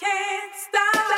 can't stop.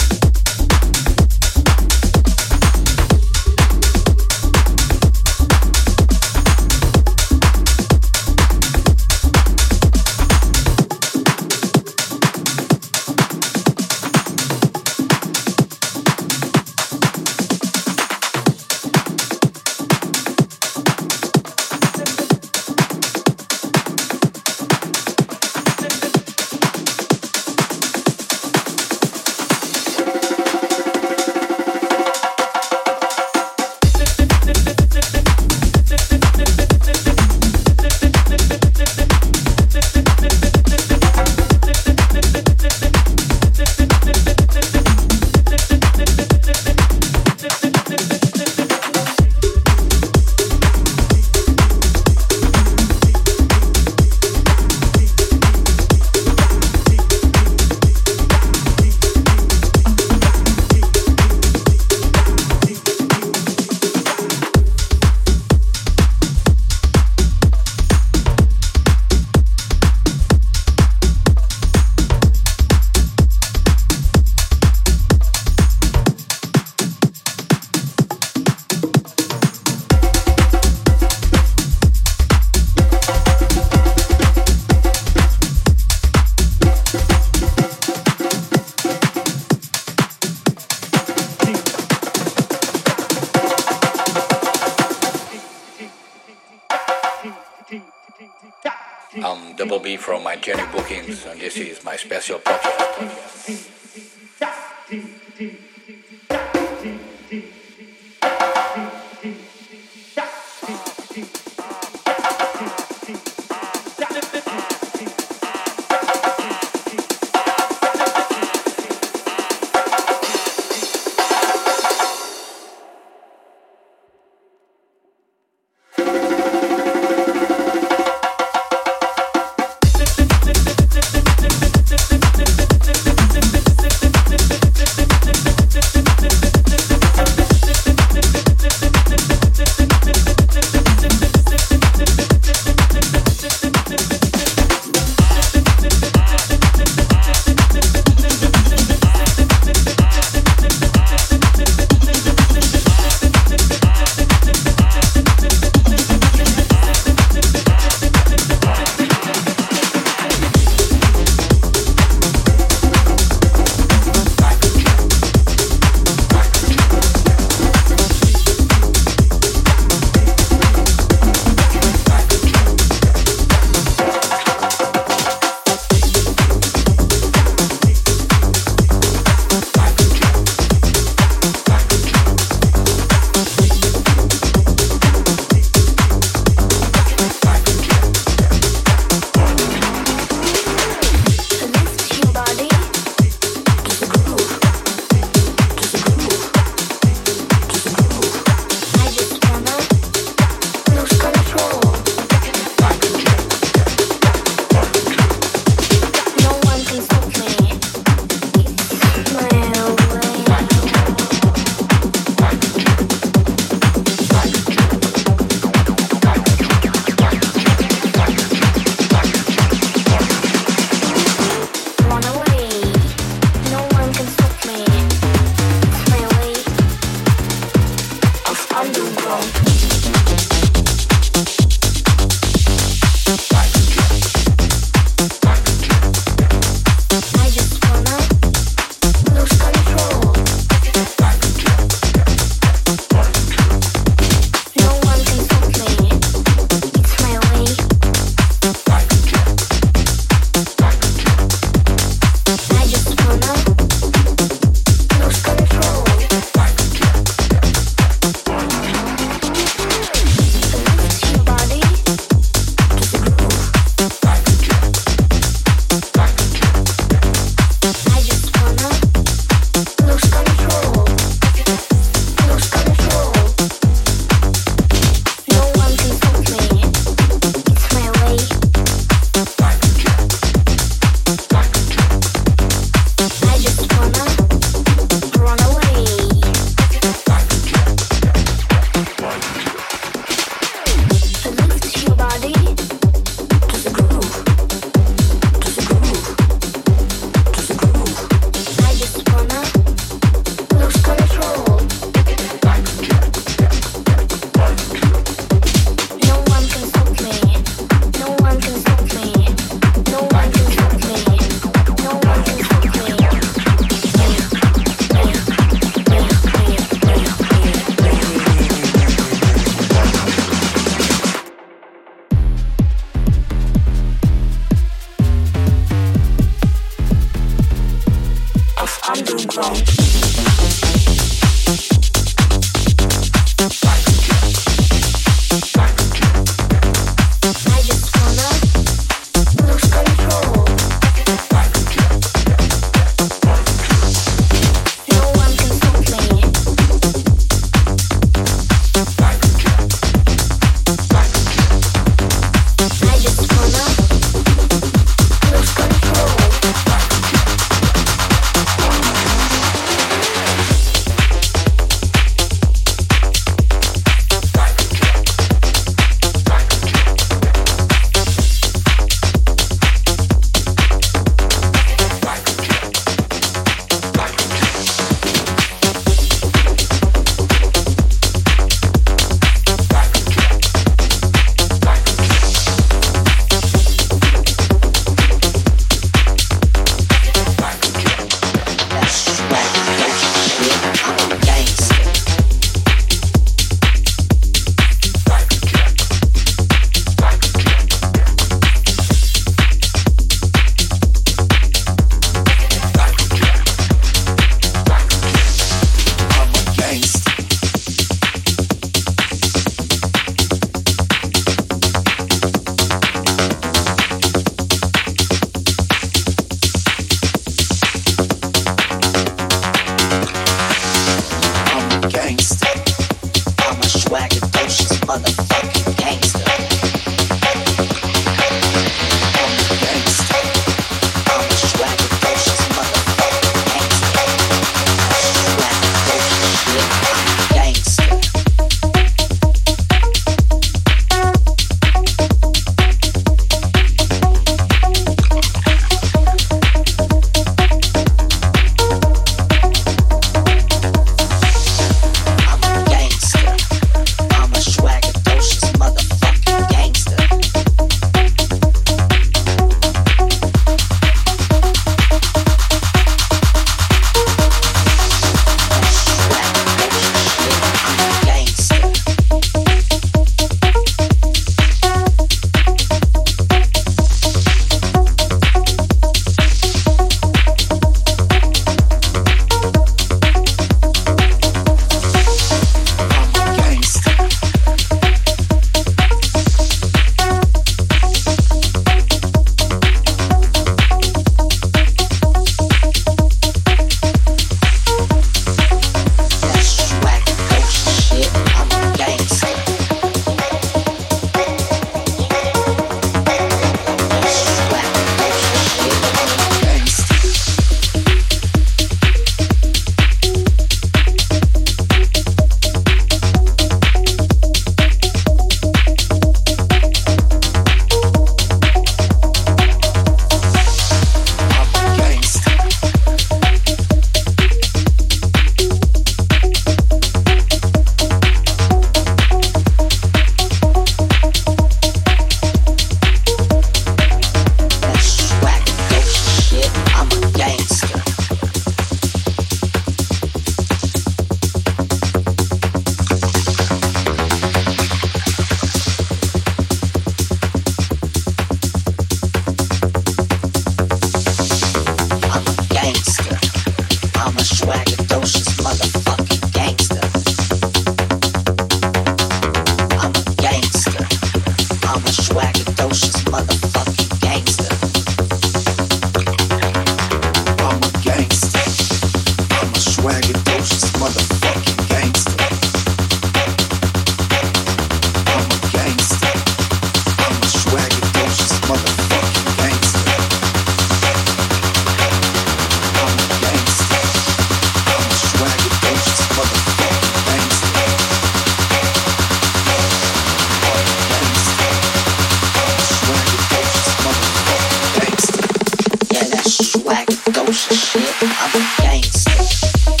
Gangster.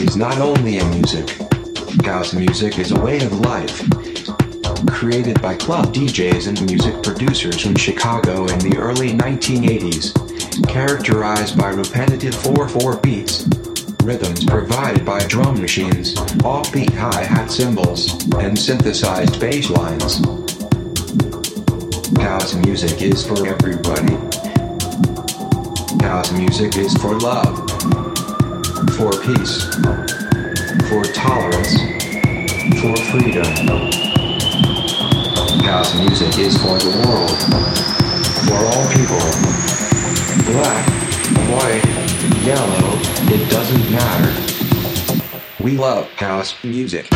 Is not only a music. House music is a way of life. Created by club DJs and music producers in Chicago in the early 1980s. Characterized by repetitive 4-4 beats. Rhythms provided by drum machines, offbeat hi-hat cymbals, and synthesized bass lines. House music is for everybody. House music is for love, for peace, for tolerance, for freedom. House music is for the world, for all people. Black, white, yellow, it doesn't matter. We love house music.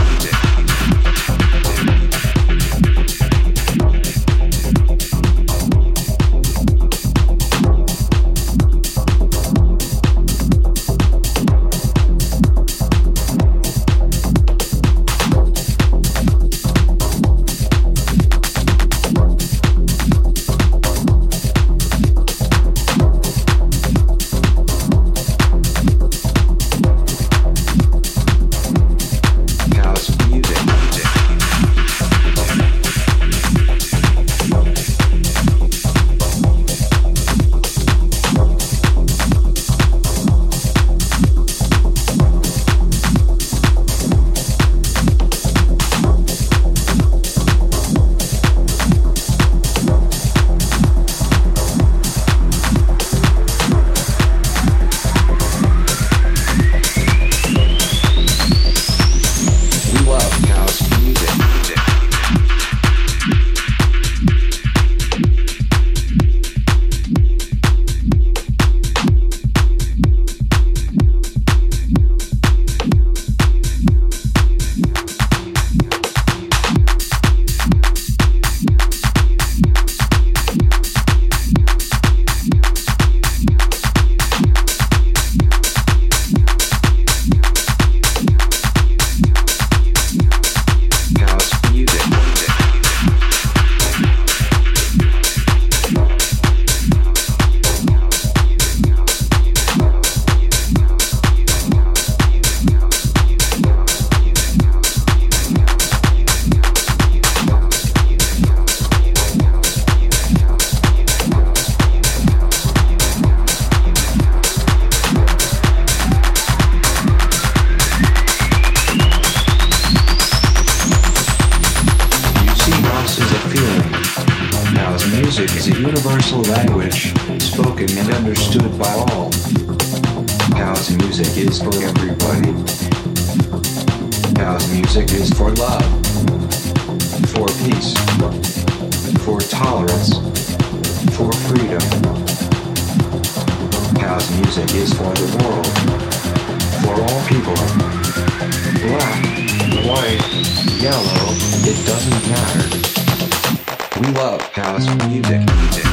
People. Black, white, yellow, it doesn't matter. We love house music.